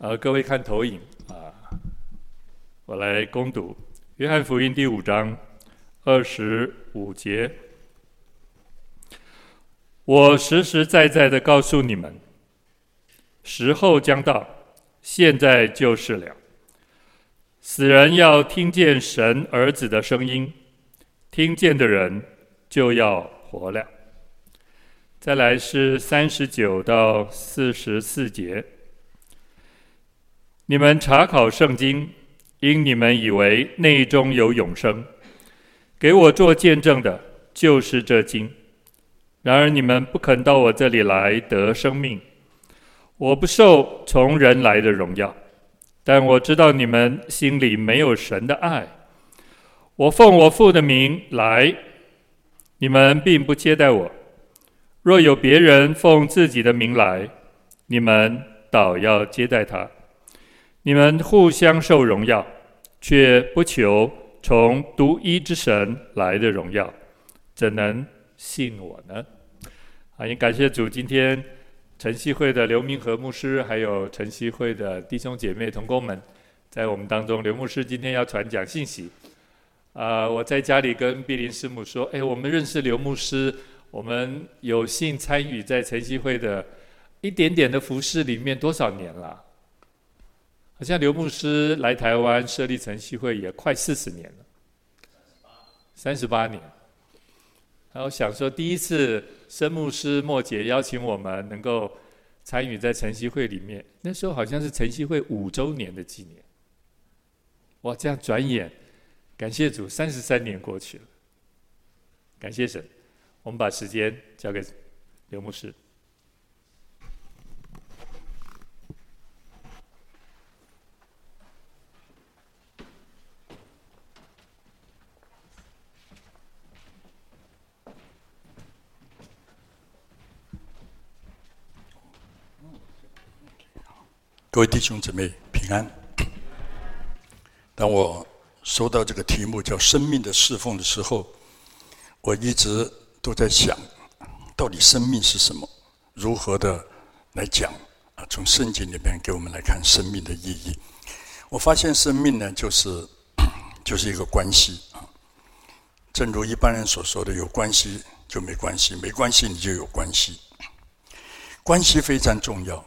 呃，各位看投影啊，我来攻读《约翰福音》第五章二十五节。我实实在在的告诉你们，时候将到，现在就是了。死人要听见神儿子的声音，听见的人就要活了。再来是三十九到四十四节。你们查考圣经，因你们以为内中有永生，给我做见证的，就是这经。然而你们不肯到我这里来得生命。我不受从人来的荣耀，但我知道你们心里没有神的爱。我奉我父的名来，你们并不接待我。若有别人奉自己的名来，你们倒要接待他。你们互相受荣耀，却不求从独一之神来的荣耀，怎能信我呢？啊，也感谢主，今天晨曦会的刘明和牧师，还有晨曦会的弟兄姐妹同工们，在我们当中。刘牧师今天要传讲信息。啊，我在家里跟碧林师母说：“哎，我们认识刘牧师，我们有幸参与在晨曦会的一点点的服事里面多少年了？”好像刘牧师来台湾设立晨曦会也快四十年了，三十八年。然后想说，第一次申牧师末节邀请我们能够参与在晨曦会里面，那时候好像是晨曦会五周年的纪念。哇，这样转眼，感谢主，三十三年过去了。感谢神，我们把时间交给刘牧师。各位弟兄姊妹平安。当我收到这个题目叫“生命的侍奉”的时候，我一直都在想，到底生命是什么？如何的来讲？啊，从圣经里面给我们来看生命的意义。我发现生命呢，就是 就是一个关系啊。正如一般人所说的，有关系就没关系，没关系你就有关系。关系非常重要，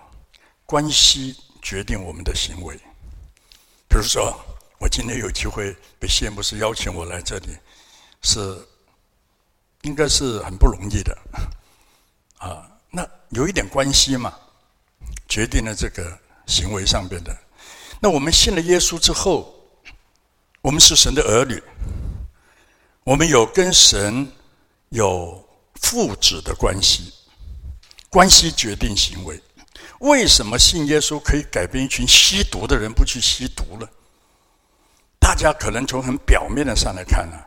关系。决定我们的行为。比如说，我今天有机会被谢幕师邀请我来这里，是应该是很不容易的啊。那有一点关系嘛，决定了这个行为上边的。那我们信了耶稣之后，我们是神的儿女，我们有跟神有父子的关系，关系决定行为。为什么信耶稣可以改变一群吸毒的人不去吸毒了？大家可能从很表面的上来看呢、啊，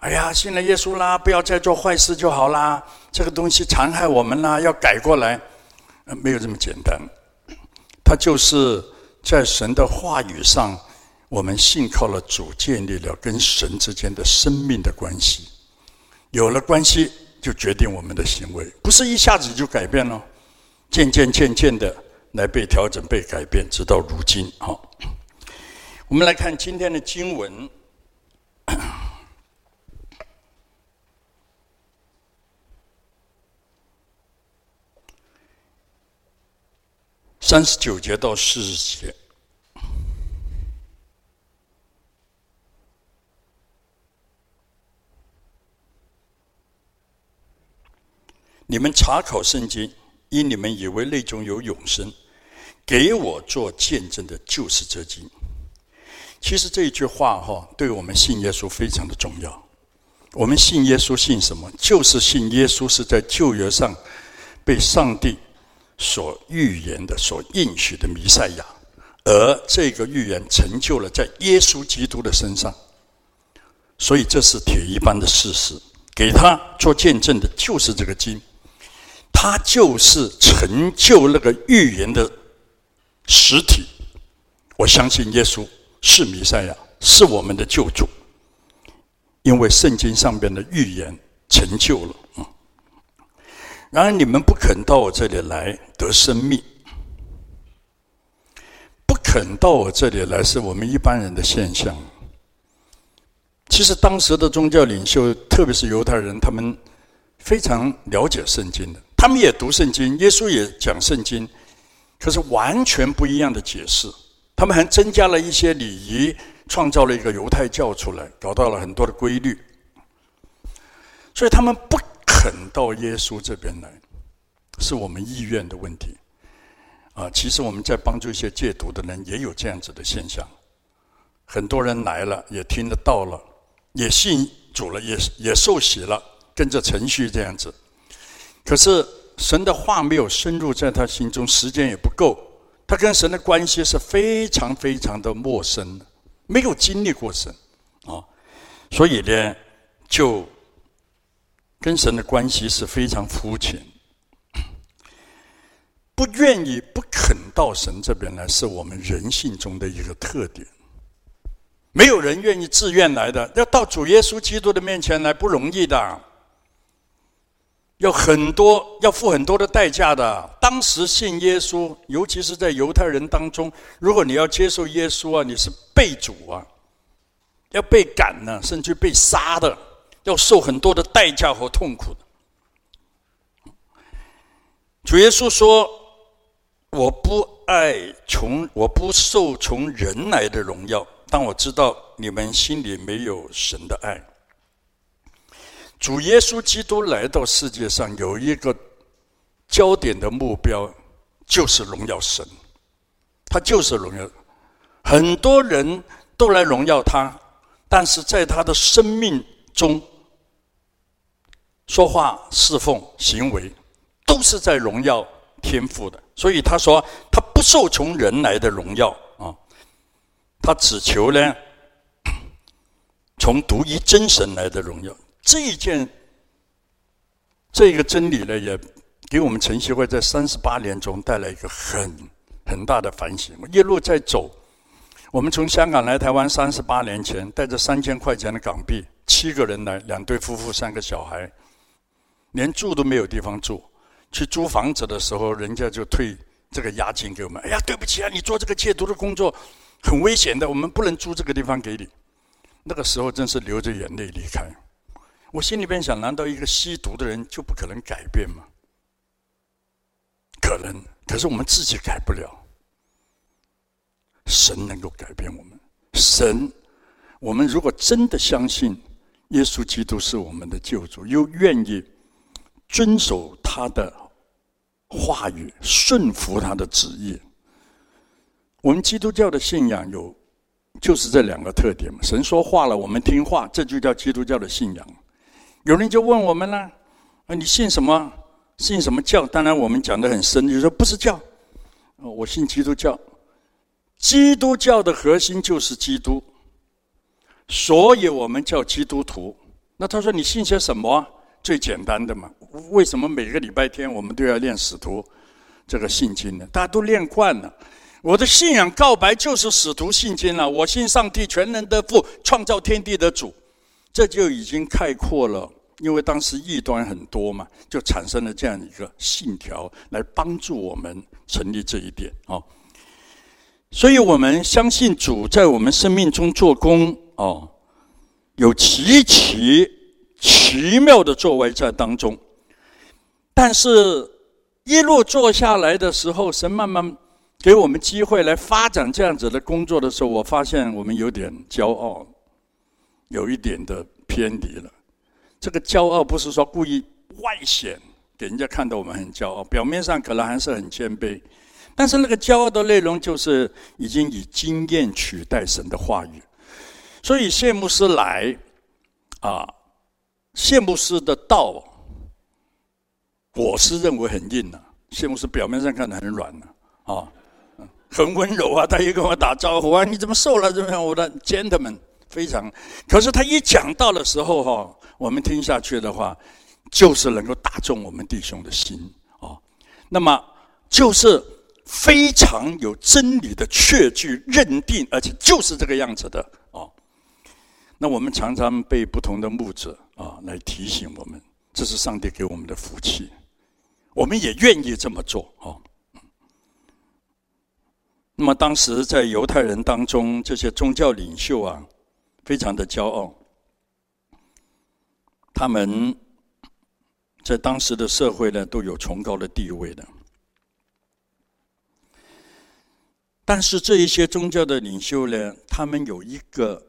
哎呀，信了耶稣啦，不要再做坏事就好啦。这个东西残害我们啦，要改过来。没有这么简单。他就是在神的话语上，我们信靠了主，建立了跟神之间的生命的关系。有了关系，就决定我们的行为，不是一下子就改变了。渐渐渐渐的来被调整、被改变，直到如今。好，我们来看今天的经文，三十九节到四十节。你们查考圣经。因你们以为内中有永生，给我做见证的，就是这经。其实这一句话哈，对我们信耶稣非常的重要。我们信耶稣信什么？就是信耶稣是在旧约上被上帝所预言的、所应许的弥赛亚，而这个预言成就了在耶稣基督的身上。所以这是铁一般的事实。给他做见证的，就是这个经。他就是成就那个预言的实体。我相信耶稣是弥赛亚，是我们的救主，因为圣经上边的预言成就了。然而你们不肯到我这里来得生命，不肯到我这里来，是我们一般人的现象。其实当时的宗教领袖，特别是犹太人，他们非常了解圣经的，他们也读圣经，耶稣也讲圣经，可是完全不一样的解释。他们还增加了一些礼仪，创造了一个犹太教出来，搞到了很多的规律。所以他们不肯到耶稣这边来，是我们意愿的问题。啊，其实我们在帮助一些戒毒的人，也有这样子的现象。很多人来了，也听得到了。也信主了，也也受洗了，跟着程序这样子。可是神的话没有深入在他心中，时间也不够，他跟神的关系是非常非常的陌生的，没有经历过神啊，所以呢，就跟神的关系是非常肤浅，不愿意、不肯到神这边来，是我们人性中的一个特点。没有人愿意自愿来的，要到主耶稣基督的面前来不容易的，要很多，要付很多的代价的。当时信耶稣，尤其是在犹太人当中，如果你要接受耶稣啊，你是被主啊，要被赶呢，甚至被杀的，要受很多的代价和痛苦。主耶稣说：“我不爱从，我不受从人来的荣耀。”但我知道你们心里没有神的爱，主耶稣基督来到世界上有一个焦点的目标，就是荣耀神。他就是荣耀，很多人都来荣耀他，但是在他的生命中，说话、侍奉、行为，都是在荣耀天赋的。所以他说，他不受从人来的荣耀啊。他只求呢，从独一真神来的荣耀。这一件，这个真理呢，也给我们晨曦会在三十八年中带来一个很很大的反省。一路在走，我们从香港来台湾三十八年前，带着三千块钱的港币，七个人来，两对夫妇，三个小孩，连住都没有地方住。去租房子的时候，人家就退这个押金给我们。哎呀，对不起啊，你做这个戒毒的工作。很危险的，我们不能租这个地方给你。那个时候真是流着眼泪离开。我心里边想：难道一个吸毒的人就不可能改变吗？可能，可是我们自己改不了。神能够改变我们。神，我们如果真的相信耶稣基督是我们的救主，又愿意遵守他的话语，顺服他的旨意。我们基督教的信仰有，就是这两个特点嘛。神说话了，我们听话，这就叫基督教的信仰。有人就问我们呢，啊，你信什么？信什么教？当然，我们讲得很深，就说不是教。我信基督教。基督教的核心就是基督，所以我们叫基督徒。那他说你信些什么？最简单的嘛。为什么每个礼拜天我们都要念使徒这个信经呢？大家都练惯了。我的信仰告白就是使徒信经了。我信上帝全能的父，创造天地的主，这就已经概括了。因为当时异端很多嘛，就产生了这样一个信条来帮助我们成立这一点哦。所以我们相信主在我们生命中做工哦，有极其奇妙的作为在当中。但是，一路做下来的时候，神慢慢。给我们机会来发展这样子的工作的时候，我发现我们有点骄傲，有一点的偏离了。这个骄傲不是说故意外显给人家看到我们很骄傲，表面上可能还是很谦卑，但是那个骄傲的内容就是已经以经验取代神的话语。所以谢牧师来啊，谢牧师的道，我是认为很硬的，谢牧师表面上看得很软的啊。很温柔啊，他也跟我打招呼啊，你怎么瘦了？怎么样？我的 gentleman 非常。可是他一讲到的时候哈，我们听下去的话，就是能够打中我们弟兄的心啊。那么就是非常有真理的确据认定，而且就是这个样子的啊。那我们常常被不同的牧者啊来提醒我们，这是上帝给我们的福气，我们也愿意这么做啊。那么当时在犹太人当中，这些宗教领袖啊，非常的骄傲。他们在当时的社会呢，都有崇高的地位的。但是这一些宗教的领袖呢，他们有一个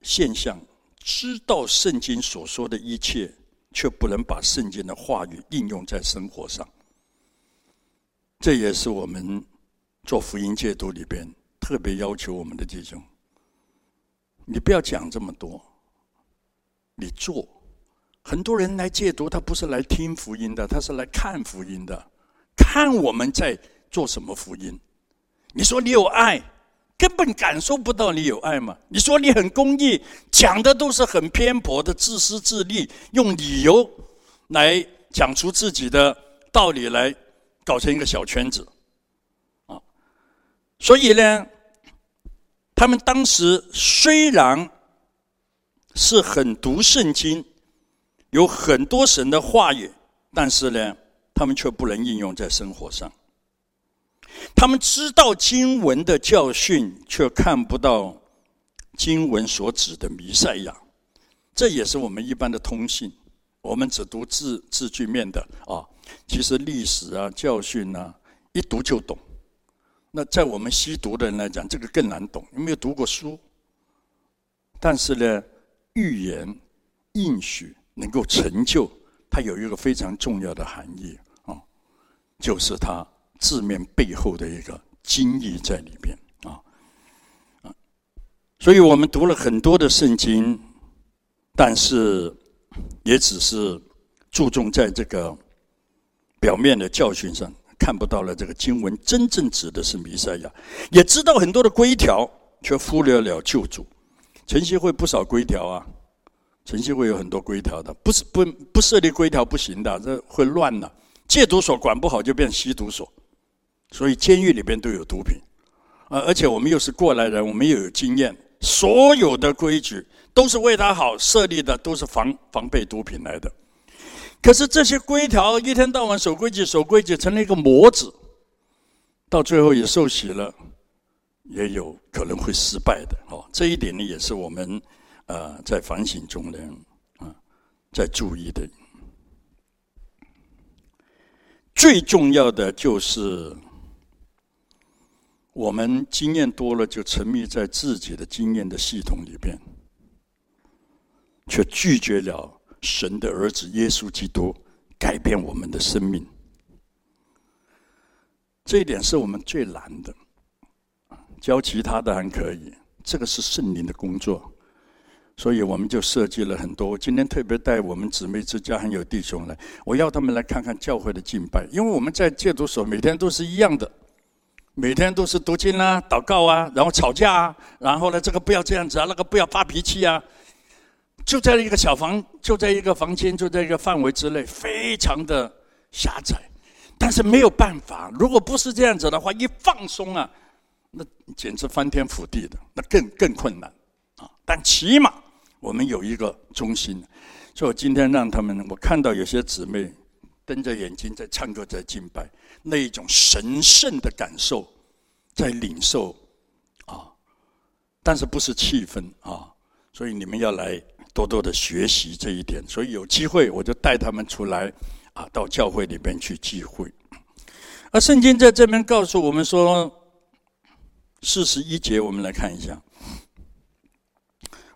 现象，知道圣经所说的一切，却不能把圣经的话语应用在生活上。这也是我们做福音戒毒里边特别要求我们的弟兄：你不要讲这么多，你做。很多人来戒毒，他不是来听福音的，他是来看福音的，看我们在做什么福音。你说你有爱，根本感受不到你有爱嘛？你说你很公益，讲的都是很偏颇的自私自利，用理由来讲出自己的道理来。搞成一个小圈子，啊，所以呢，他们当时虽然是很读圣经，有很多神的话语，但是呢，他们却不能应用在生活上。他们知道经文的教训，却看不到经文所指的弥赛亚。这也是我们一般的通信，我们只读字字句面的啊。其实历史啊、教训啊，一读就懂。那在我们西读的人来讲，这个更难懂，有没有读过书？但是呢，预言、应许能够成就，它有一个非常重要的含义啊，就是它字面背后的一个经义在里边啊啊。所以我们读了很多的圣经，但是也只是注重在这个。表面的教训上看不到了这个经文真正指的是弥赛亚，也知道很多的规条，却忽略了救主。晨曦会不少规条啊，晨曦会有很多规条的，不是不不设立规条不行的，这会乱了。戒毒所管不好就变吸毒所，所以监狱里边都有毒品，啊，而且我们又是过来人，我们又有经验，所有的规矩都是为他好设立的，都是防防备毒品来的。可是这些规条一天到晚守规矩，守规矩成了一个模子，到最后也受洗了，也有可能会失败的哦。这一点呢，也是我们呃在反省中呢啊在注意的。最重要的就是我们经验多了，就沉迷在自己的经验的系统里边，却拒绝了。神的儿子耶稣基督改变我们的生命，这一点是我们最难的。教其他的还可以，这个是圣灵的工作，所以我们就设计了很多。今天特别带我们姊妹之家还有弟兄来，我要他们来看看教会的敬拜，因为我们在戒毒所每天都是一样的，每天都是读经啊、祷告啊，然后吵架啊，然后呢，这个不要这样子啊，那个不要发脾气啊。就在一个小房，就在一个房间，就在一个范围之内，非常的狭窄。但是没有办法，如果不是这样子的话，一放松啊，那简直翻天覆地的，那更更困难啊。但起码我们有一个中心，所以我今天让他们，我看到有些姊妹瞪着眼睛在唱歌，在敬拜，那一种神圣的感受在领受啊，但是不是气氛啊，所以你们要来。多多的学习这一点，所以有机会我就带他们出来，啊，到教会里边去聚会。而圣经在这边告诉我们说，四十一节，我们来看一下：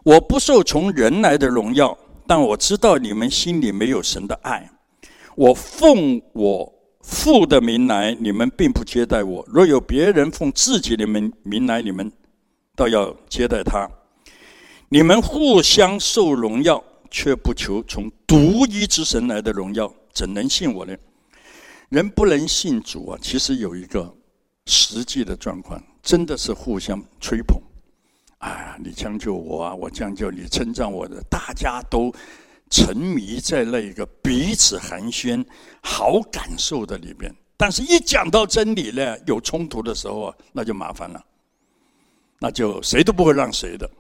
我不受从人来的荣耀，但我知道你们心里没有神的爱。我奉我父的名来，你们并不接待我；若有别人奉自己的名名来，你们倒要接待他。你们互相受荣耀，却不求从独一之神来的荣耀，怎能信我呢？人不能信主啊，其实有一个实际的状况，真的是互相吹捧。哎呀，你将就我啊，我将就你，称赞我的，大家都沉迷在那一个彼此寒暄、好感受的里边。但是，一讲到真理呢，有冲突的时候啊，那就麻烦了，那就谁都不会让谁的。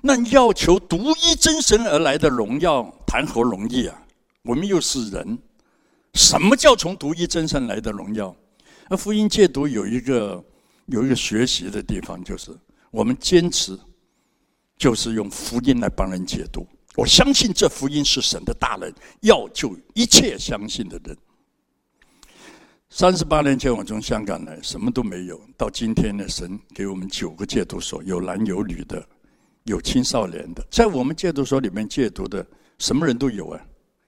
那要求独一真神而来的荣耀，谈何容易啊！我们又是人，什么叫从独一真神来的荣耀？而福音戒毒有一个有一个学习的地方，就是我们坚持，就是用福音来帮人解毒。我相信这福音是神的大能，要救一切相信的人。三十八年前我从香港来，什么都没有。到今天呢，神给我们九个戒毒所，有男有女的，有青少年的。在我们戒毒所里面戒毒的，什么人都有啊，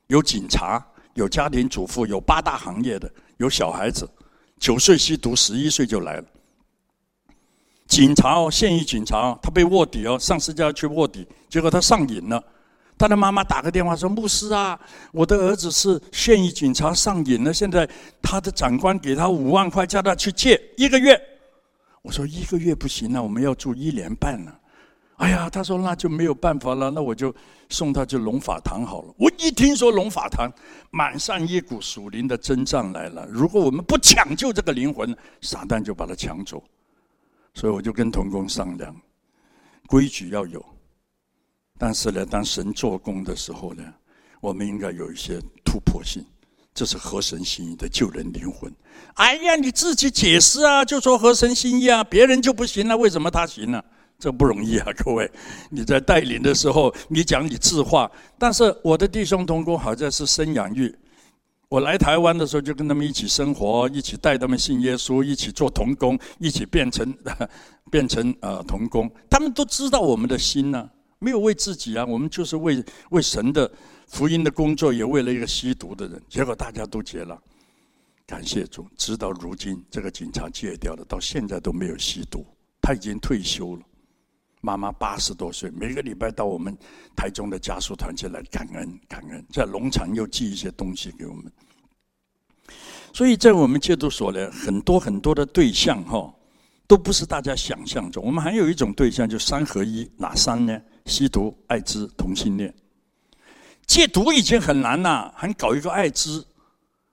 有警察，有家庭主妇，有八大行业的，有小孩子，九岁吸毒，十一岁就来了。警察哦，现役警察哦，他被卧底哦，上司叫他去卧底，结果他上瘾了。他的妈妈打个电话说：“牧师啊，我的儿子是现役警察上瘾了，现在他的长官给他五万块，叫他去戒一个月。”我说：“一个月不行啊，我们要住一年半呢。”哎呀，他说：“那就没有办法了，那我就送他去龙法堂好了。”我一听说龙法堂，满上一股属灵的征战来了。如果我们不抢救这个灵魂，撒旦就把他抢走。所以我就跟童工商量，规矩要有。但是呢，当神做工的时候呢，我们应该有一些突破性，这是合神心意的救人灵魂。哎呀，你自己解释啊，就说合神心意啊，别人就不行了，为什么他行了？这不容易啊，各位。你在带领的时候，你讲你自话，但是我的弟兄同工好在是生养育。我来台湾的时候，就跟他们一起生活，一起带他们信耶稣，一起做童工，一起变成 变成呃童工。他们都知道我们的心呢、没有为自己啊，我们就是为为神的福音的工作，也为了一个吸毒的人。结果大家都戒了，感谢主，直到如今这个警察戒掉了，到现在都没有吸毒。他已经退休了，妈妈八十多岁，每个礼拜到我们台中的家属团契来感恩感恩，在农场又寄一些东西给我们。所以在我们戒毒所呢，很多很多的对象哈，都不是大家想象中。我们还有一种对象，就三合一，哪三呢？吸毒、艾滋、同性恋，戒毒已经很难了，还搞一个艾滋。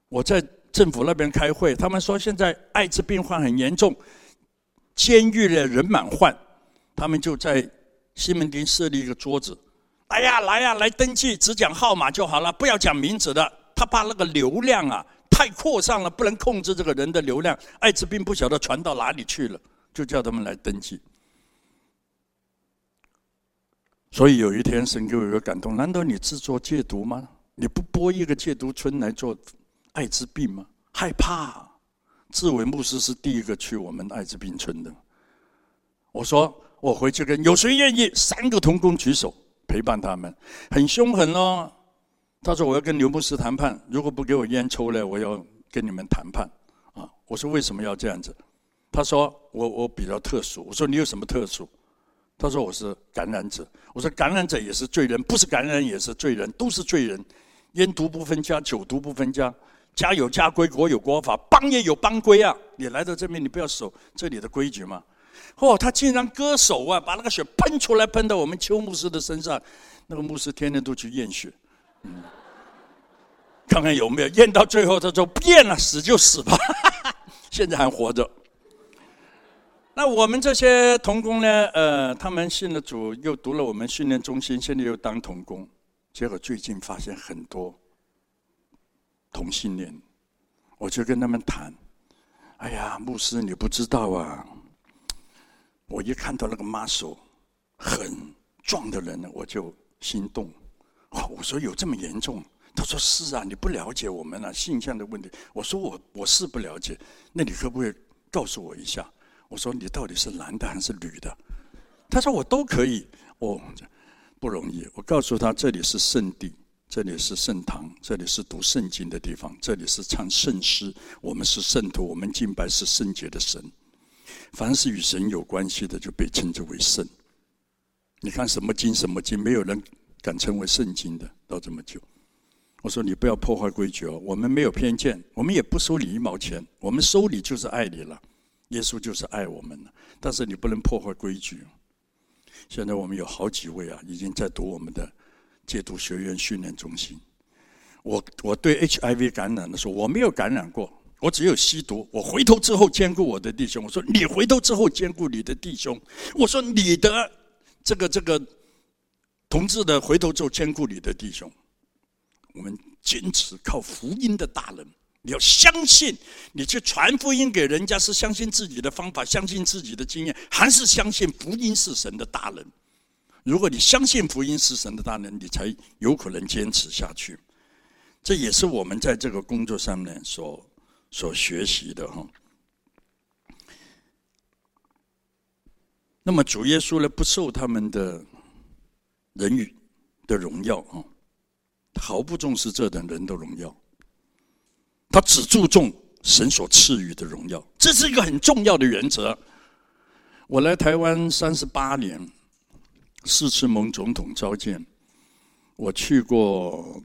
我在政府那边开会，他们说现在艾滋病患很严重，监狱的人满患，他们就在西门町设立一个桌子。哎呀，来呀，来登记，只讲号码就好了，不要讲名字的。他怕那个流量啊太扩散了，不能控制这个人的流量，艾滋病不晓得传到哪里去了，就叫他们来登记。所以有一天，神给我一个感动：难道你自作戒毒吗？你不拨一个戒毒村来做艾滋病吗？害怕。志伟牧师是第一个去我们艾滋病村的。我说我回去跟有谁愿意？三个同工举手陪伴他们，很凶狠哦。他说我要跟刘牧师谈判，如果不给我烟抽呢，我要跟你们谈判。啊，我说为什么要这样子？他说我我比较特殊。我说你有什么特殊？他说我是感染者，我说感染者也是罪人，不是感染也是罪人，都是罪人。烟毒不分家，酒毒不分家，家有家规，国有国法，邦也有邦规啊！你来到这边，你不要守这里的规矩吗？哦，他竟然割手啊，把那个血喷出来，喷到我们邱牧师的身上。那个牧师天天都去验血，嗯，看看有没有验到最后，他说不验了，死就死吧，现在还活着。那我们这些童工呢？呃，他们信了主，又读了我们训练中心，现在又当童工。结果最近发现很多同性恋，我就跟他们谈：“哎呀，牧师，你不知道啊！我一看到那个 muscle 很壮的人呢，我就心动。哦，我说有这么严重？他说是啊，你不了解我们啊，性向的问题。我说我我是不了解，那你可不可以告诉我一下？”我说你到底是男的还是女的？他说我都可以。哦，不容易。我告诉他，这里是圣地，这里是圣堂，这里是读圣经的地方，这里是唱圣诗。我们是圣徒，我们敬拜是圣洁的神。凡是与神有关系的，就被称之为圣。你看什么经什么经，没有人敢称为圣经的，到这么久。我说你不要破坏规矩哦，我们没有偏见，我们也不收你一毛钱，我们收你就是爱你了。耶稣就是爱我们的，但是你不能破坏规矩。现在我们有好几位啊，已经在读我们的戒毒学院训练中心。我我对 HIV 感染的时候，我没有感染过，我只有吸毒。我回头之后兼顾我的弟兄，我说你回头之后兼顾你的弟兄。我说你的这个这个同志的回头之后兼顾你的弟兄。我们坚持靠福音的大能。你要相信，你去传福音给人家是相信自己的方法，相信自己的经验，还是相信福音是神的大能？如果你相信福音是神的大能，你才有可能坚持下去。这也是我们在这个工作上面所所学习的哈。那么主耶稣呢，不受他们的人语的荣耀啊，毫不重视这等人的荣耀。他只注重神所赐予的荣耀，这是一个很重要的原则。我来台湾三十八年，四次蒙总统召见，我去过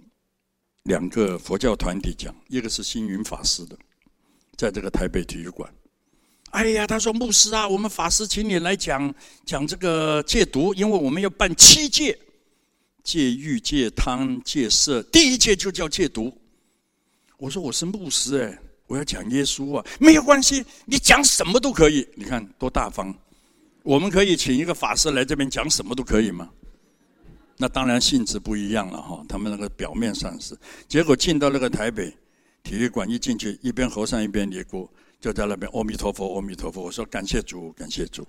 两个佛教团体讲，一个是星云法师的，在这个台北体育馆。哎呀，他说牧师啊，我们法师请你来讲讲这个戒毒，因为我们要办七戒：戒欲、戒贪、戒色，第一戒就叫戒毒。我说我是牧师哎，我要讲耶稣啊，没有关系，你讲什么都可以。你看多大方，我们可以请一个法师来这边讲什么都可以吗？那当然性质不一样了哈。他们那个表面上是，结果进到那个台北体育馆一进去，一边和尚一边尼姑就在那边阿弥陀佛，阿弥陀佛。我说感谢主，感谢主。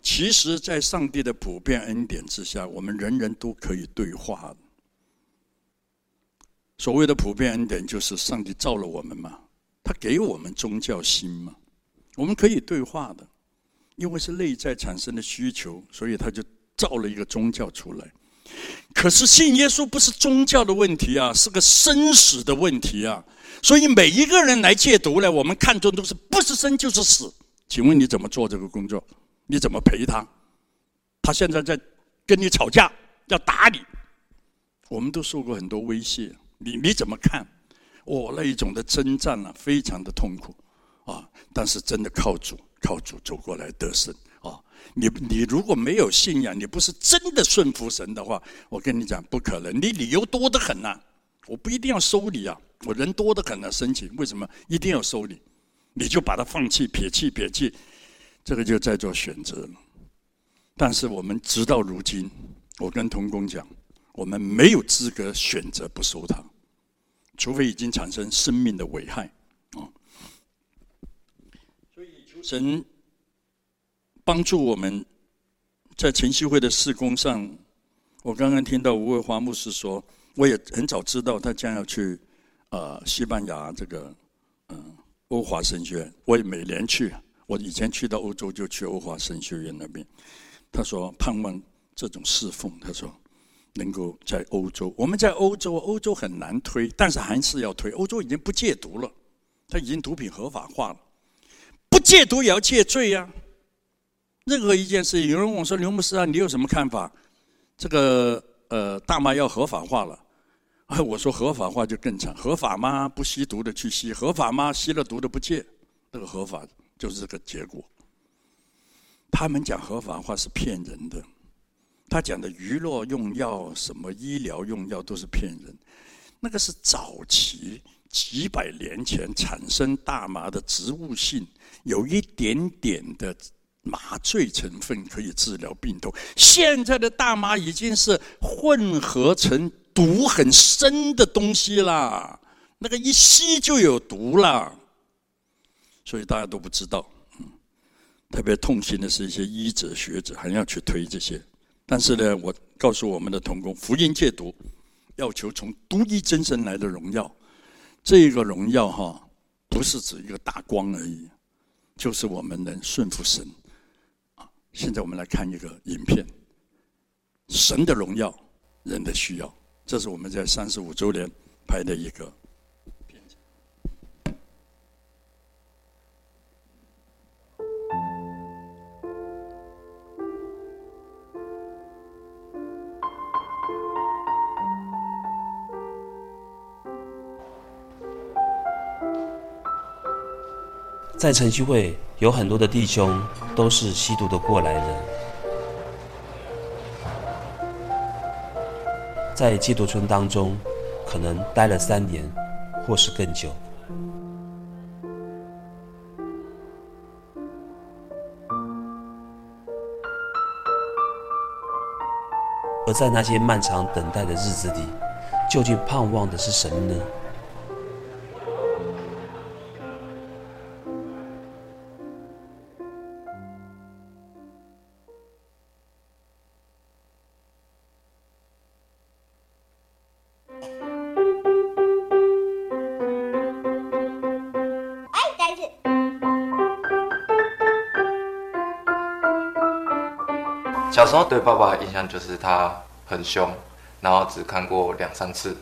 其实，在上帝的普遍恩典之下，我们人人都可以对话。所谓的普遍恩典，就是上帝造了我们嘛，他给我们宗教心嘛，我们可以对话的，因为是内在产生的需求，所以他就造了一个宗教出来。可是信耶稣不是宗教的问题啊，是个生死的问题啊。所以每一个人来戒毒呢，我们看中都是不是生就是死。请问你怎么做这个工作？你怎么陪他？他现在在跟你吵架，要打你，我们都受过很多威胁。你你怎么看？哦，那一种的征战啊，非常的痛苦啊！但是真的靠主，靠主走过来得胜！你你如果没有信仰，你不是真的顺服神的话，我跟你讲不可能。你理由多得很呐、我不一定要收你啊，我人多得很啊，申请为什么一定要收你？你就把它放弃、撇弃、撇弃，这个就在做选择了。但是我们直到如今，我跟童工讲。我们没有资格选择不收他，除非已经产生生命的危害啊！所以求神帮助我们，在晨曦会的事工上。我刚刚听到吴卫华牧师说，我也很早知道他将要去呃西班牙这个嗯欧华神学院。我也每年去，我以前去到欧洲就去欧华神学院那边。他说盼望这种侍奉，他说。能够在欧洲，我们在欧洲，欧洲很难推，但是还是要推。欧洲已经不戒毒了，他已经毒品合法化了，不戒毒也要戒罪呀、啊。任何一件事情，有人问我说：“刘牧师啊，你有什么看法？”这个呃，大麻要合法化了，啊，我说合法化就更惨，合法吗？不吸毒的去吸，合法吗？吸了毒的不戒，那个合法就是这个结果。他们讲合法化是骗人的。他讲的娱乐用药、什么医疗用药都是骗人，那个是早期几百年前产生大麻的植物性，有一点点的麻醉成分可以治疗病痛。现在的大麻已经是混合成毒很深的东西啦，那个一吸就有毒了，所以大家都不知道。嗯，特别痛心的是一些医者学者还要去推这些。但是呢，我告诉我们的同工，福音戒毒，要求从独一真神来的荣耀，这个荣耀哈，不是指一个大光而已，就是我们能顺服神。现在我们来看一个影片，神的荣耀，人的需要，这是我们在三十五周年拍的一个。在晨曦会有很多的弟兄都是吸毒的过来人，在戒毒村当中，可能待了三年，或是更久。而在那些漫长等待的日子里，究竟盼望的是什么呢？对爸爸的印象就是他很凶，然后只看过两三次，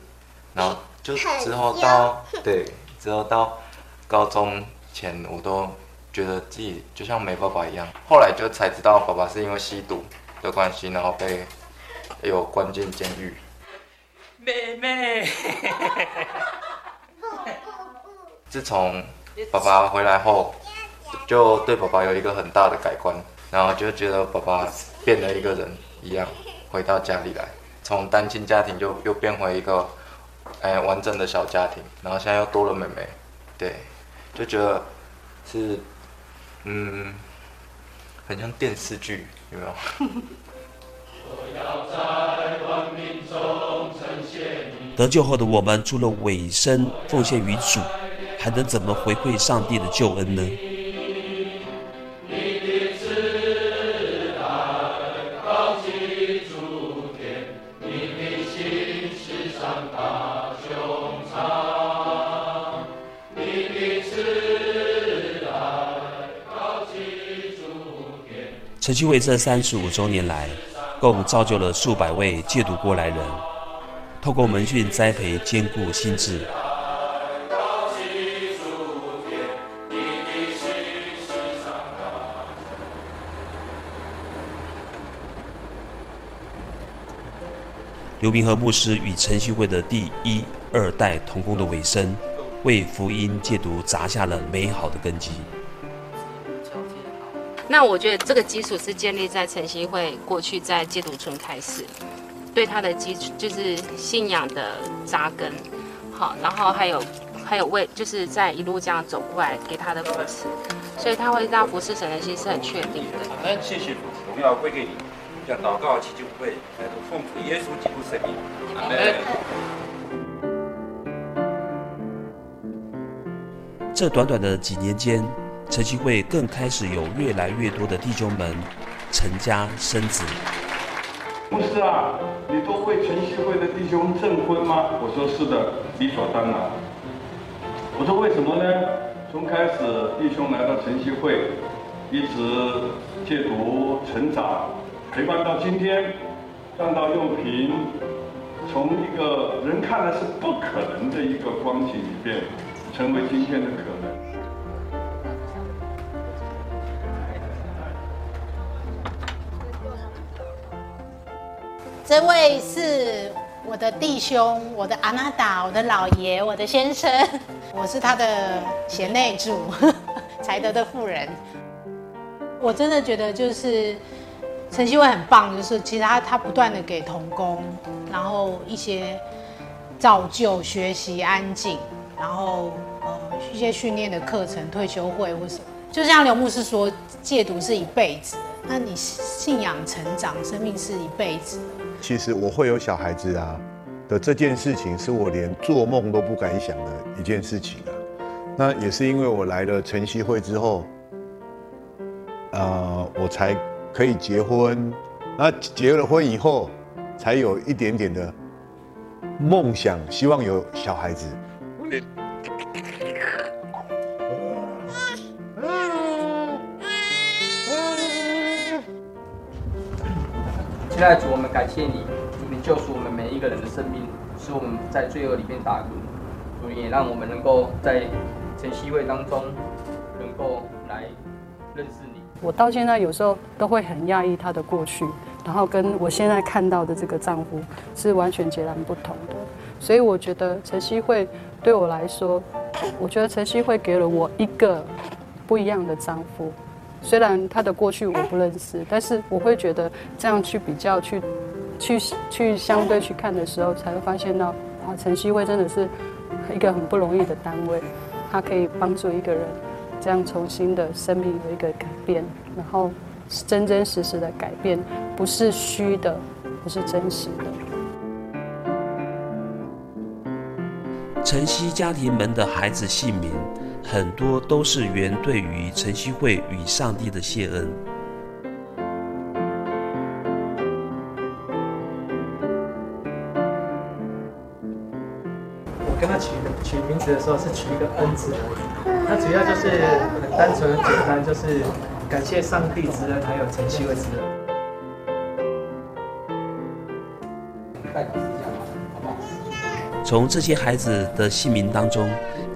然后就之后到对之后到高中前，我都觉得自己就像没爸爸一样。后来就才知道爸爸是因为吸毒的关系，然后被有关进监狱。妹妹。自从爸爸回来后，就对爸爸有一个很大的改观，然后就觉得爸爸变了一个人一样，回到家里来，从单亲家庭就又变回一个，哎，完整的小家庭，然后现在又多了妹妹，对，就觉得是，嗯，很像电视剧，有没有？得救后的我们，除了委身奉献于主，还能怎么回馈上帝的救恩呢？晨曦会这三十五周年来，共造就了数百位戒毒过来人，透过门训栽培，坚固心智。刘明和牧师与晨曦会的第一、二代同工的尾声，为福音戒毒砸下了美好的根基。那我觉得这个基础是建立在晨曦会过去在戒毒村开始，对他的基础就是信仰的扎根，好，然后还有还有为就是在一路这样走过来给他的扶持，所以他会让服侍神的心是很确定的。好，那谢谢主，荣耀归给你，向祷告祈求会奉父耶稣基督圣名，阿门。这短短的几年间。晨曦会更开始有越来越多的弟兄们成家生子。牧师啊，你都为晨曦会的弟兄证婚吗？我说是的，理所当然。我说为什么呢？从开始弟兄来到晨曦会，一直戒毒成长，陪伴到今天，占到用品，从一个人看来是不可能的一个光景里边，成为今天的可能。这位是我的弟兄，我的阿纳达，我的老爷，我的先生，我是他的贤内助，才德的妇人。我真的觉得就是陈曦慧很棒，就是其实他他不断的给童工，然后一些造就、学习、安静，然后呃一些训练的课程、退休会或什么，就像刘牧师说，戒毒是一辈子，那你信仰成长，生命是一辈子。其实我会有小孩子啊的这件事情，是我连做梦都不敢想的一件事情啊。那也是因为我来了晨曦会之后，呃，我才可以结婚。那结了婚以后，才有一点点的梦想，希望有小孩子。亲爱的主，我们感谢你，你救赎我们每一个人的生命，使我们在罪恶里面打滚，主也让我们能够在晨曦会当中，能够来认识你。我到现在有时候都会很讶异他的过去，然后跟我现在看到的这个丈夫是完全截然不同的。所以我觉得晨曦会对我来说，我觉得晨曦会给了我一个不一样的丈夫。虽然他的过去我不认识，但是我会觉得这样去比较、去、去、去相对去看的时候，才会发现到啊，晨曦会真的是一个很不容易的单位，它可以帮助一个人这样重新的生命有一个改变，然后真真实实的改变，不是虚的，不是真实的。晨曦家庭门的孩子姓名。很多都是源对于晨曦会与上帝的谢恩。我跟他取取名字的时候是取一个恩字那主要就是很单纯、很简单，就是感谢上帝之恩，还有晨曦会之恩。从这些孩子的姓名当中，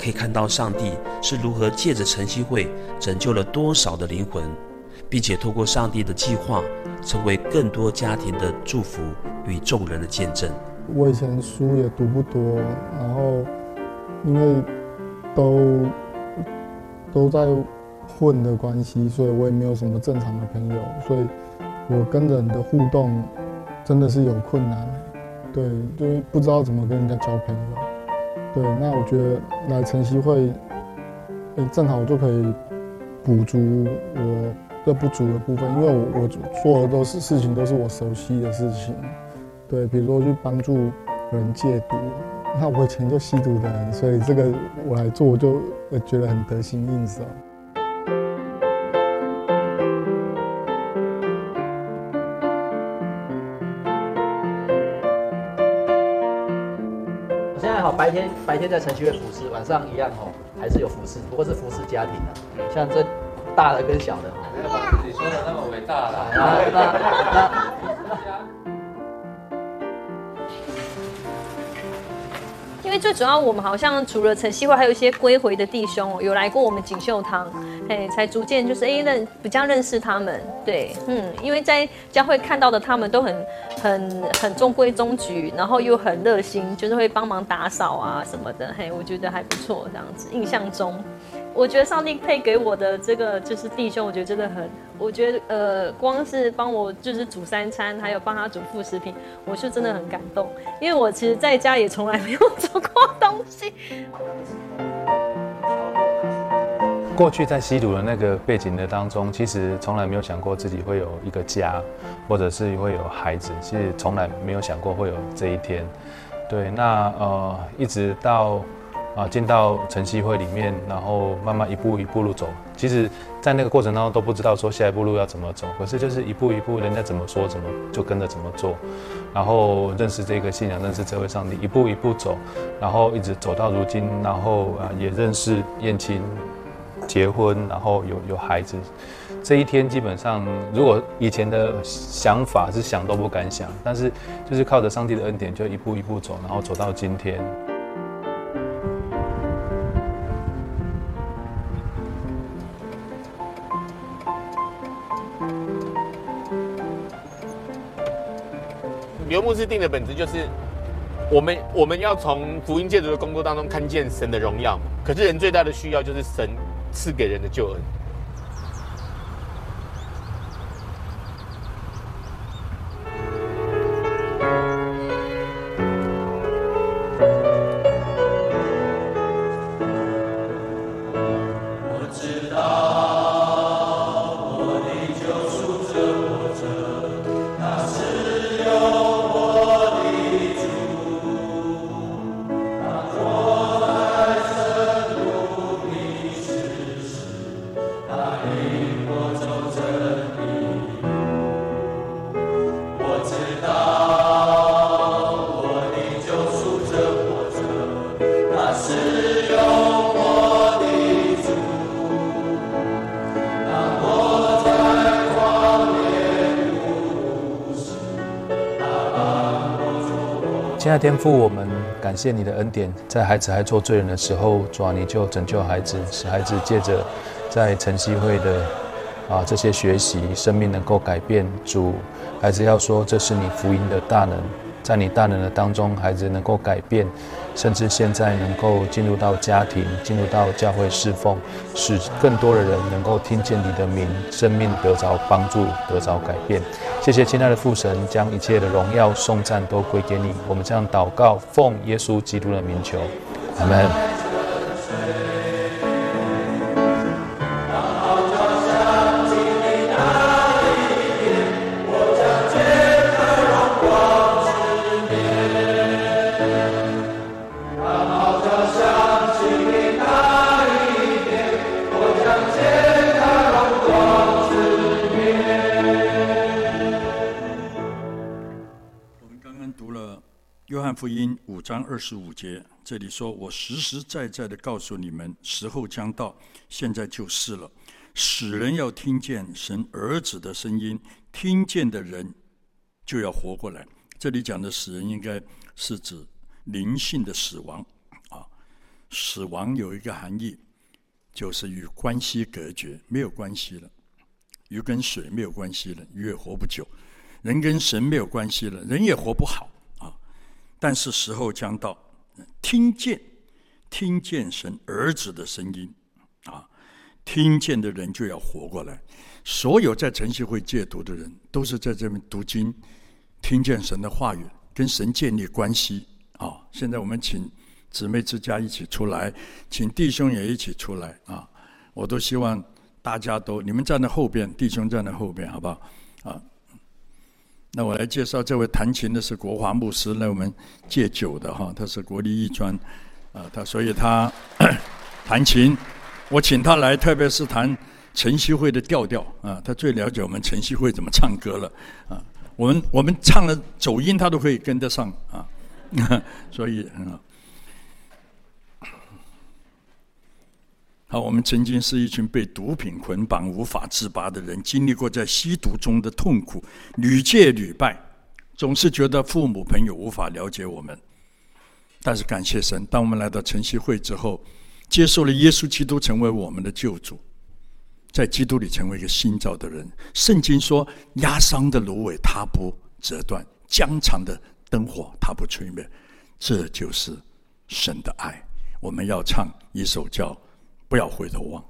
可以看到上帝是如何借着晨曦会拯救了多少的灵魂，并且透过上帝的计划，成为更多家庭的祝福与众人的见证。我以前书也读不多，然后因为都都在混的关系，所以我也没有什么正常的朋友，所以我跟人的互动真的是有困难。对，就是不知道怎么跟人家交朋友。对，那我觉得来晨曦会，正好我就可以补足我的不足的部分，因为我我做的都是事情，都是我熟悉的事情。对，比如说去帮助人戒毒，那我以前就吸毒的人，所以这个我来做，我就觉得很得心应手。白天白天在晨曦会服侍，晚上一样哦，还是有服侍，不过是服侍家庭的，像这大的跟小的。没有把自己说的那么伟大了。那那那。因为最主要，我们好像除了晨曦会，还有一些归回的弟兄有来过我们锦绣堂，哎，才逐渐就是哎认比较认识他们。对，嗯，因为在教会看到的他们都很很很中规中矩，然后又很热心，就是会帮忙打扫啊什么的。嘿，我觉得还不错，这样子。印象中。我觉得上帝配给我的这个就是弟兄，我觉得真的很，我觉得呃，光是帮我就是煮三餐，还有帮他煮副食品，我是真的很感动，因为我其实在家也从来没有煮过东西。过去在吸毒的那个背景的当中，其实从来没有想过自己会有一个家，或者是会有孩子，其实从来没有想过会有这一天。对，那呃，一直到。啊，进到晨曦会里面，然后慢慢一步一步路走。其实，在那个过程当中都不知道说下一步路要怎么走，可是就是一步一步，人家怎么说怎么就跟着怎么做，然后认识这个信仰，认识这位上帝，一步一步走，然后一直走到如今，然后啊也认识燕青，结婚，然后有有孩子。这一天基本上，如果以前的想法是想都不敢想，但是就是靠着上帝的恩典，就一步一步走，然后走到今天。刘牧师定的本质就是，我们我们要从福音戒毒的工作当中看见神的荣耀。可是人最大的需要就是神赐给人的救恩。爱天父，我们感谢你的恩典，在孩子还做罪人的时候，主啊，你就拯救孩子，使孩子借着在晨曦会的啊这些学习，生命能够改变。主，孩子要说这是你福音的大能。在你大能的当中，孩子能够改变，甚至现在能够进入到家庭，进入到教会侍奉，使更多的人能够听见你的名，生命得着帮助，得着改变。谢谢亲爱的父神，将一切的荣耀颂赞都归给你。我们这样祷告，奉耶稣基督的名求，阿门。章二十五节，这里说：“我实实在在的告诉你们，时候将到，现在就是了。使人要听见神儿子的声音，听见的人就要活过来。”这里讲的死人，应该是指灵性的死亡啊。死亡有一个含义，就是与关系隔绝，没有关系了。鱼跟水没有关系了，鱼也活不久；人跟神没有关系了，人也活不好。但是时候将到，听见听见神儿子的声音啊，听见的人就要活过来。所有在晨曦会戒毒的人，都是在这边读经，听见神的话语，跟神建立关系啊。现在我们请姊妹之家一起出来，请弟兄也一起出来啊。我都希望大家都，你们站在后边，弟兄站在后边，好不好？啊。那我来介绍这位弹琴的是国华牧师，那我们戒酒的哈，他是国立艺专啊，他所以他 弹琴，我请他来，特别是弹。晨曦会的调调啊，他最了解我们晨曦会怎么唱歌了啊。我们我们唱了走音，他都可以跟得上啊。所以很好。好，我们曾经是一群被毒品捆绑、无法自拔的人，经历过在吸毒中的痛苦，屡戒屡败，总是觉得父母朋友无法了解我们。但是感谢神，当我们来到晨曦会之后，接受了耶稣基督成为我们的救主。在基督里成为一个新造的人。圣经说：“压伤的芦苇，它不折断；将残的灯火，它不吹灭。”这就是神的爱。我们要唱一首叫《不要回头望》。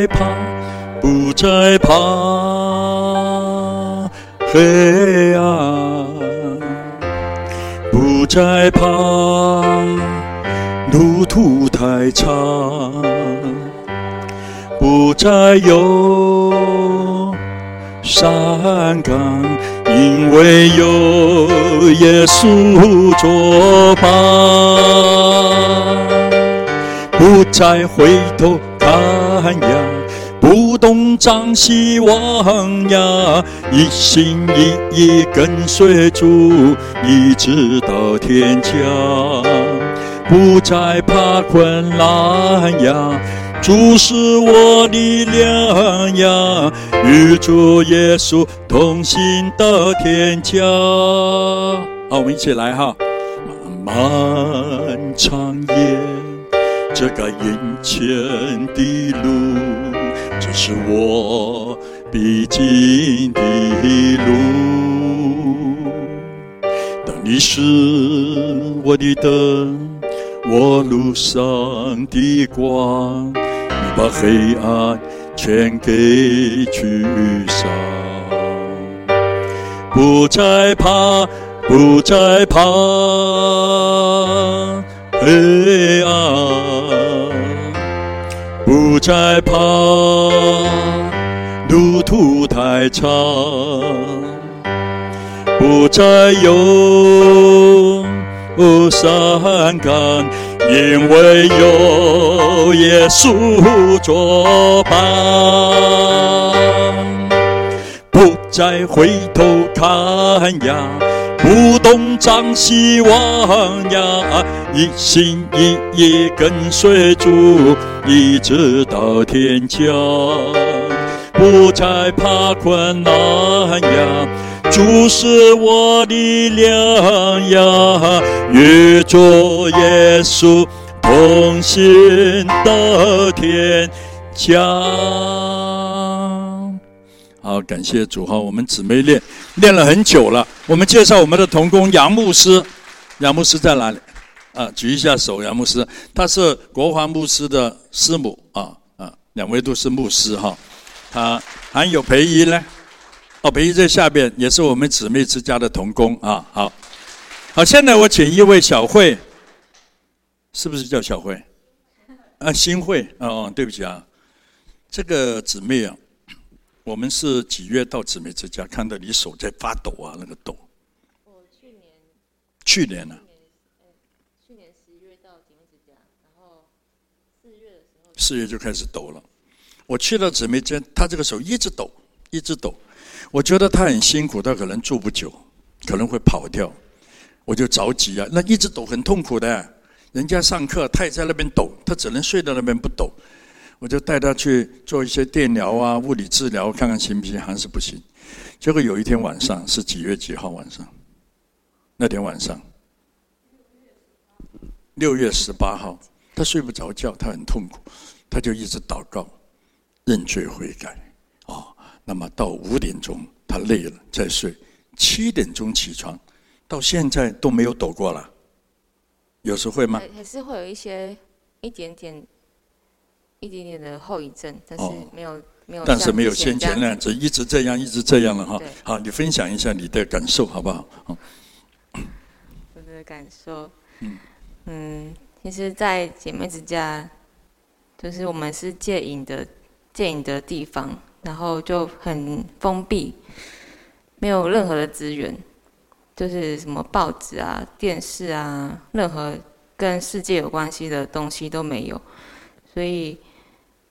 再怕，不再怕。黑暗，不再怕，路途太长，不再有山岗，因为有耶稣作伴，不再回头看呀。不动张希望呀，一心一意跟随主，一直到天家。不再怕困难呀，主是我力量呀，与主耶稣同行到天家。好，我们一起来哈，漫长夜，这个眼前的路。这是我必经的路，但你是我的灯，我路上的光，你把黑暗全给驱散，不再怕，不再怕黑暗。不再怕，路途太长；不再有山岗，因为有耶稣作伴。不再回头看呀。不动张西望呀，一心一意跟随主，一直到天家。不再怕困难呀，主是我力量呀，与主耶稣同行到天家。好，感谢主哈！我们姊妹练练了很久了。我们介绍我们的同工杨牧师，杨牧师在哪里？啊，举一下手，杨牧师，他是国华牧师的师母啊啊，两位都是牧师哈。他还有培仪呢，哦，培仪在下边也是我们姊妹之家的同工啊。好，好，现在我请一位小慧是不是叫小慧？啊，新慧。哦哦，对不起啊，这个姊妹啊，我们是几月到姊妹之家？看到你手在发抖啊，那个抖。我去年。去年呢、啊？去年十月到姊妹之家，然后四月的时候。四月就开始抖了。我去了姊妹间，她这个手一直抖，一直抖。我觉得她很辛苦，她可能住不久，可能会跑掉。我就着急啊，那一直抖很痛苦的。人家上课，他也在那边抖，他只能睡在那边不抖。我就带他去做一些电疗啊、物理治疗，看看行不行，还是不行。结果有一天晚上是几月几号晚上？那天晚上，六月十八号，他睡不着觉，他很痛苦，他就一直祷告，认罪悔改。哦，那么到五点钟他累了再睡，七点钟起床，到现在都没有躲过了。有时会吗？还是会有一些一点点、一点点的后遗症，但是没有、哦、没有。但是没有先前那样子，一直这样，一直这样了哈。好，你分享一下你的感受好不好？我的感受，嗯嗯，其实，在姐妹之家，就是我们是戒瘾的戒瘾的地方，然后就很封闭，没有任何的资源。就是什么报纸啊、电视啊，任何跟世界有关系的东西都没有，所以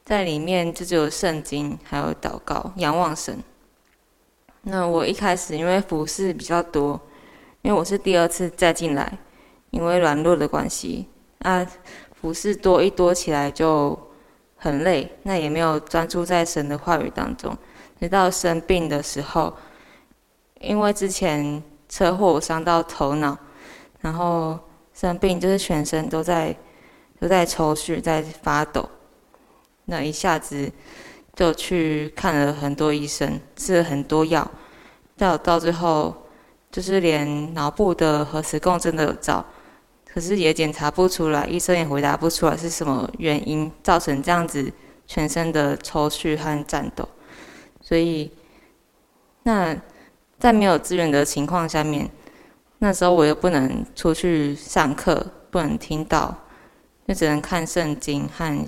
在里面就只有圣经，还有祷告、仰望神。那我一开始因为服侍比较多，因为我是第二次再进来，因为软弱的关系，啊，服侍多一多起来就很累，那也没有专注在神的话语当中。直到生病的时候，因为之前。车祸伤到头脑，然后生病，就是全身都在都在抽搐，在发抖。那一下子就去看了很多医生，吃了很多药，到到最后就是连脑部的核磁共振都有照，可是也检查不出来，医生也回答不出来是什么原因造成这样子全身的抽搐和颤抖。所以那。在没有资源的情况下面，那时候我又不能出去上课，不能听到，就只能看圣经和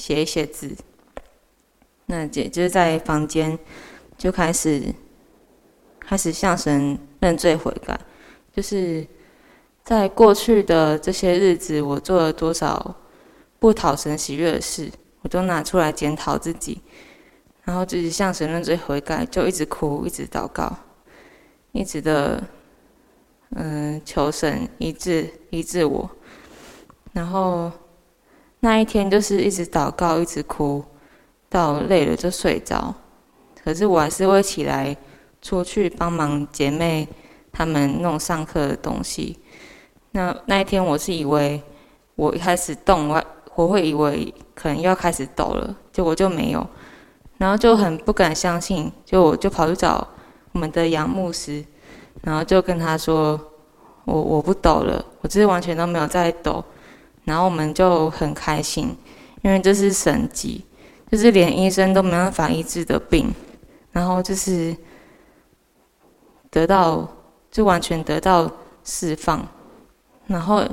写一些字。那姐就是在房间就开始开始向神认罪悔改，就是在过去的这些日子，我做了多少不讨神喜悦的事，我都拿出来检讨自己。然后自己向神认罪悔改，就一直哭，一直祷告，一直的，嗯，求神医治医治我。然后那一天就是一直祷告，一直哭，到累了就睡着。可是我还是会起来出去帮忙姐妹她们弄上课的东西。那那一天我是以为我一开始动，我我会以为可能又要开始抖了，结果就没有。然后就很不敢相信，就我就跑去找我们的杨牧师，然后就跟他说：“我我不抖了，我这是完全都没有在抖。”然后我们就很开心，因为这是神迹，就是连医生都没办法医治的病，然后就是得到就完全得到释放，然后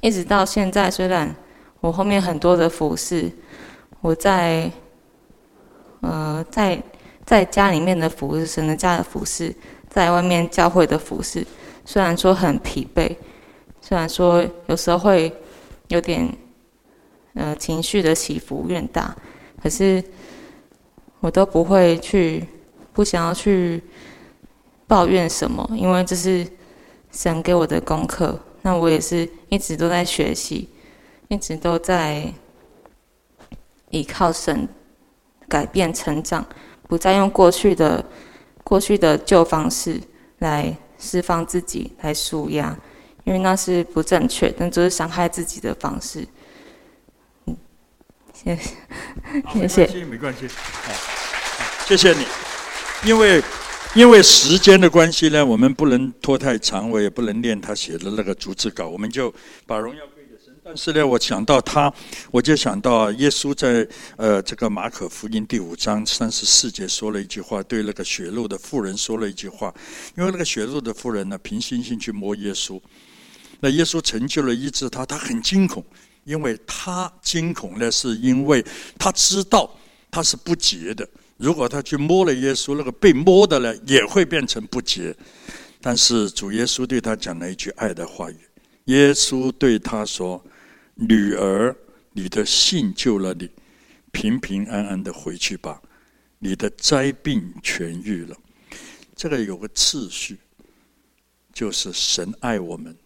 一直到现在，虽然我后面很多的服侍，我在。呃，在在家里面的服侍，神的家的服侍，在外面教会的服侍，虽然说很疲惫，虽然说有时候会有点呃情绪的起伏有点大，可是我都不会去不想要去抱怨什么，因为这是神给我的功课。那我也是一直都在学习，一直都在依靠神。改变、成长，不再用过去的、过去的旧方式来释放自己、来舒压，因为那是不正确，但就是伤害自己的方式。嗯，谢谢，谢谢，没关系，谢谢你。因为因为时间的关系呢，我们不能拖太长，我也不能念他写的那个逐字稿，我们就把荣耀归给神。但是呢，我想到他，我就想到耶稣在呃这个马可福音第五章三十四节说了一句话，对那个血肉的妇人说了一句话，因为那个血肉的妇人呢，凭信心去摸耶稣，耶稣成就了医治他，他很惊恐，因为他惊恐呢，是因为他知道他是不洁的。如果他去摸了耶稣，那个被摸的呢，也会变成不洁。但是主耶稣对他讲了一句爱的话语，耶稣对他说：“女儿，你的信救了你，平平安安的回去吧，你的灾病痊愈了。”这个有个次序，就是神爱我们，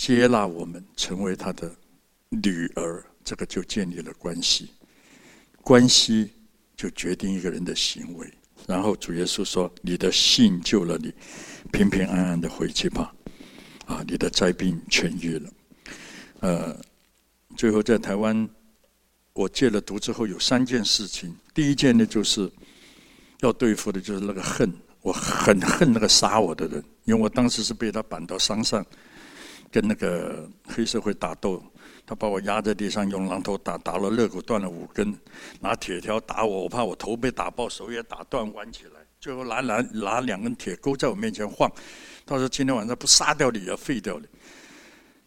接纳我们，成为他的女儿，这个就建立了关系，关系。就决定一个人的行为，然后主耶稣说：“你的信救了你，平平安安的回去吧。”啊，你的灾病痊愈了。呃，最后在台湾，我戒了毒之后有三件事情。第一件呢，就是要对付的就是那个恨，我很恨那个杀我的人，因为我当时是被他绑到山上，跟那个黑社会打斗。他把我压在地上，用榔头打，打了肋骨断了五根，拿铁条打我，我怕我头被打爆，手也打断，弯起来，最后拿拿拿两根铁钩在我面前晃，他说今天晚上不杀掉你，要废掉你。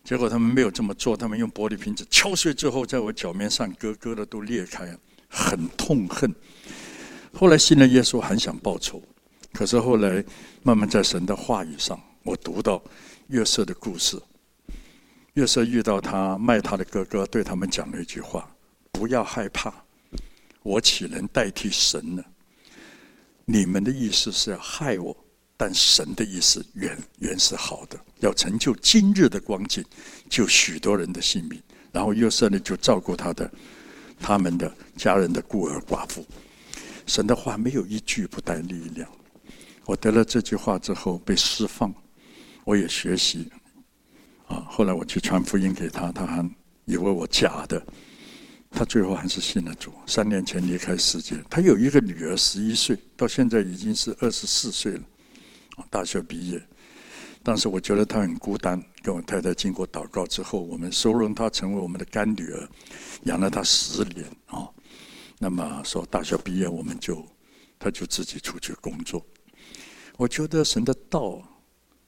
结果他们没有这么做，他们用玻璃瓶子敲碎之后，在我脚面上割割的都裂开，很痛恨。后来信了耶稣，很想报仇，可是后来慢慢在神的话语上，我读到约瑟的故事。约瑟遇到他卖他的哥哥，对他们讲了一句话：“不要害怕，我岂能代替神呢？你们的意思是要害我，但神的意思原原是好的，要成就今日的光景，救许多人的性命。”然后约瑟呢，就照顾他的他们的家人的孤儿寡妇。神的话没有一句不带力量。我得了这句话之后被释放，我也学习。啊！后来我去传福音给他，他还以为我假的，他最后还是信了主。三年前离开世界，他有一个女儿，十一岁，到现在已经是二十四岁了，大学毕业。当时我觉得他很孤单，跟我太太经过祷告之后，我们收容他成为我们的干女儿，养了他十年啊。那么说大学毕业，我们就他就自己出去工作。我觉得神的道，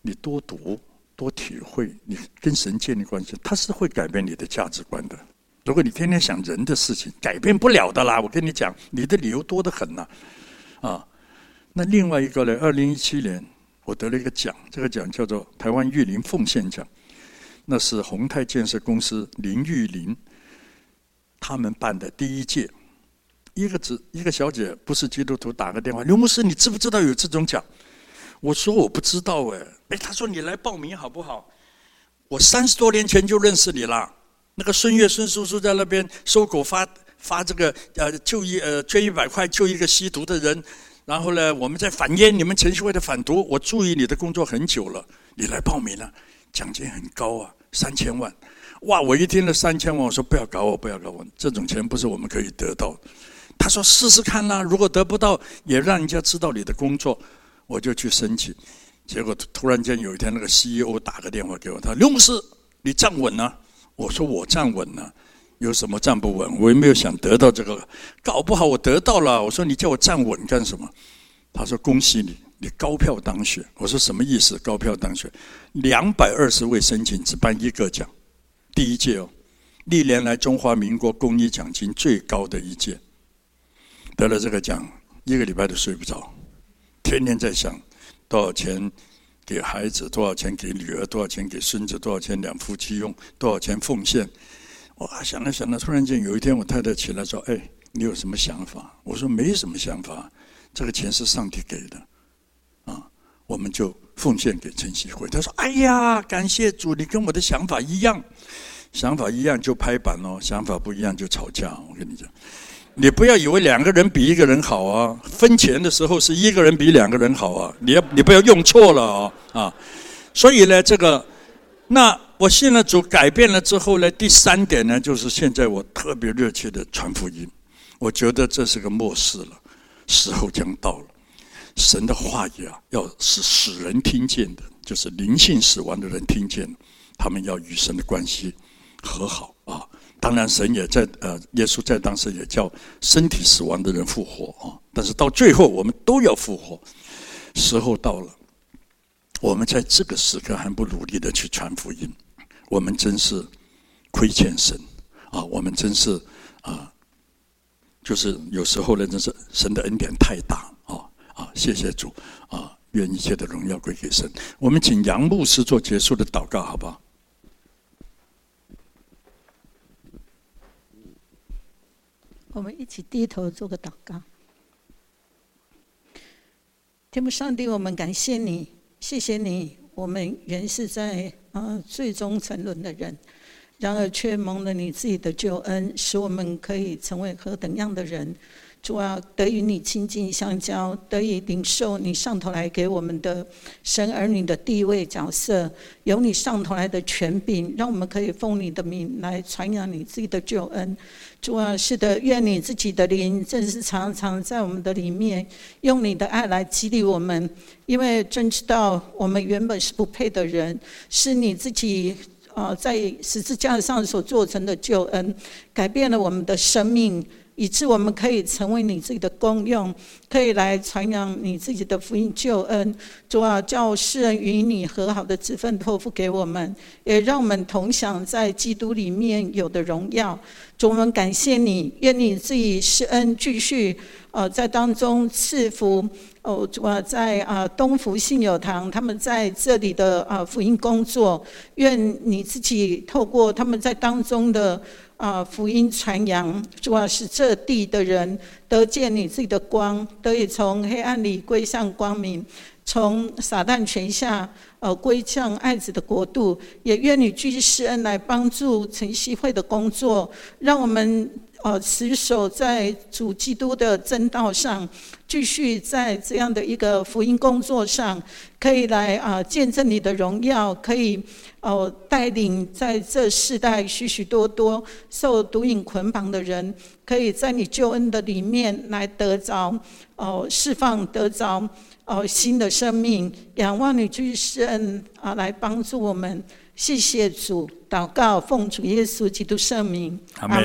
你多读。多体会，你跟神建立关系，他是会改变你的价值观的。如果你天天想人的事情，改变不了的啦。我跟你讲，你的理由多得很呐，啊。那另外一个呢？二零一七年我得了一个奖，这个奖叫做台湾玉林奉献奖，那是宏泰建设公司林玉林他们办的第一届。一个子一个小姐不是基督徒，打个电话，刘牧师，你知不知道有这种奖？我说我不知道哎，哎，他说你来报名好不好？我三十多年前就认识你了。那个孙越孙叔叔在那边收狗发发这个呃救一呃捐一百块救一个吸毒的人，然后呢我们在反烟，你们城市会的反毒，我注意你的工作很久了，你来报名了，奖金很高啊，三千万。哇！我一听了三千万，我说不要搞我，不要搞我，这种钱不是我们可以得到。他说试试看啦，如果得不到，也让人家知道你的工作。我就去申请，结果突然间有一天，那个 CEO 打个电话给我，他说：“刘牧师，你站稳了。”我说：“我站稳了，有什么站不稳？我也没有想得到这个，搞不好我得到了。”我说：“你叫我站稳干什么？”他说：“恭喜你，你高票当选。”我说：“什么意思？高票当选？两百二十位申请只颁一个奖，第一届哦，历年来中华民国公益奖金最高的一届，得了这个奖，一个礼拜都睡不着。”天天在想多少钱给孩子，多少钱给女儿，多少钱给孙子，多少钱两夫妻用，多少钱奉献。哇，想了想了，突然间有一天，我太太起来说：“哎，你有什么想法？”我说：“没什么想法，这个钱是上帝给的，啊，我们就奉献给晨曦会。”他说：“哎呀，感谢主，你跟我的想法一样，想法一样就拍板哦，想法不一样就吵架。”我跟你讲。你不要以为两个人比一个人好啊！分钱的时候是一个人比两个人好啊！你要你不要用错了啊！啊，所以呢，这个，那我信了主改变了之后呢，第三点呢，就是现在我特别热切的传福音。我觉得这是个末世了，时候将到了。神的话语啊，要是使人听见的，就是灵性死亡的人听见，他们要与神的关系和好啊。当然，神也在呃，耶稣在当时也叫身体死亡的人复活啊。但是到最后，我们都要复活，时候到了。我们在这个时刻还不努力的去传福音，我们真是亏欠神啊！我们真是啊，就是有时候呢，真是神的恩典太大啊啊！谢谢主啊，愿一切的荣耀归给神。我们请杨牧师做结束的祷告，好不好？我们一起低头做个祷告。天父上帝，我们感谢你，谢谢你。我们原是在啊最终沉沦的人，然而却蒙了你自己的救恩，使我们可以成为何等样的人。主啊，得与你亲近相交，得以领受你上头来给我们的神儿女的地位角色，有你上头来的权柄，让我们可以奉你的名来传扬你自己的救恩。主啊，是的，愿你自己的灵正是常常在我们的里面，用你的爱来激励我们，因为真知道我们原本是不配的人，是你自己啊在十字架上所做成的救恩，改变了我们的生命。以致我们可以成为你自己的功用，可以来传扬你自己的福音救恩。主啊，叫世人与你和好的职分托付给我们，也让我们同享在基督里面有的荣耀。主，我们感谢你，愿你自己施恩继续，呃，在当中赐福。哦，主啊，在啊东福信友堂，他们在这里的啊福音工作，愿你自己透过他们在当中的。啊！福音传扬，主要是这地的人得见你自己的光，得以从黑暗里归向光明，从撒旦权下呃归向爱子的国度。也愿你继续施恩来帮助晨曦会的工作，让我们。呃，持守在主基督的正道上，继续在这样的一个福音工作上，可以来啊、见证你的荣耀，可以哦带领在这世代许许多多受毒瘾捆绑的人，可以在你救恩的里面来得着哦释放，得着哦新的生命。仰望你继续施恩啊，来帮助我们。谢谢主，祷告奉主耶稣基督圣名，阿门。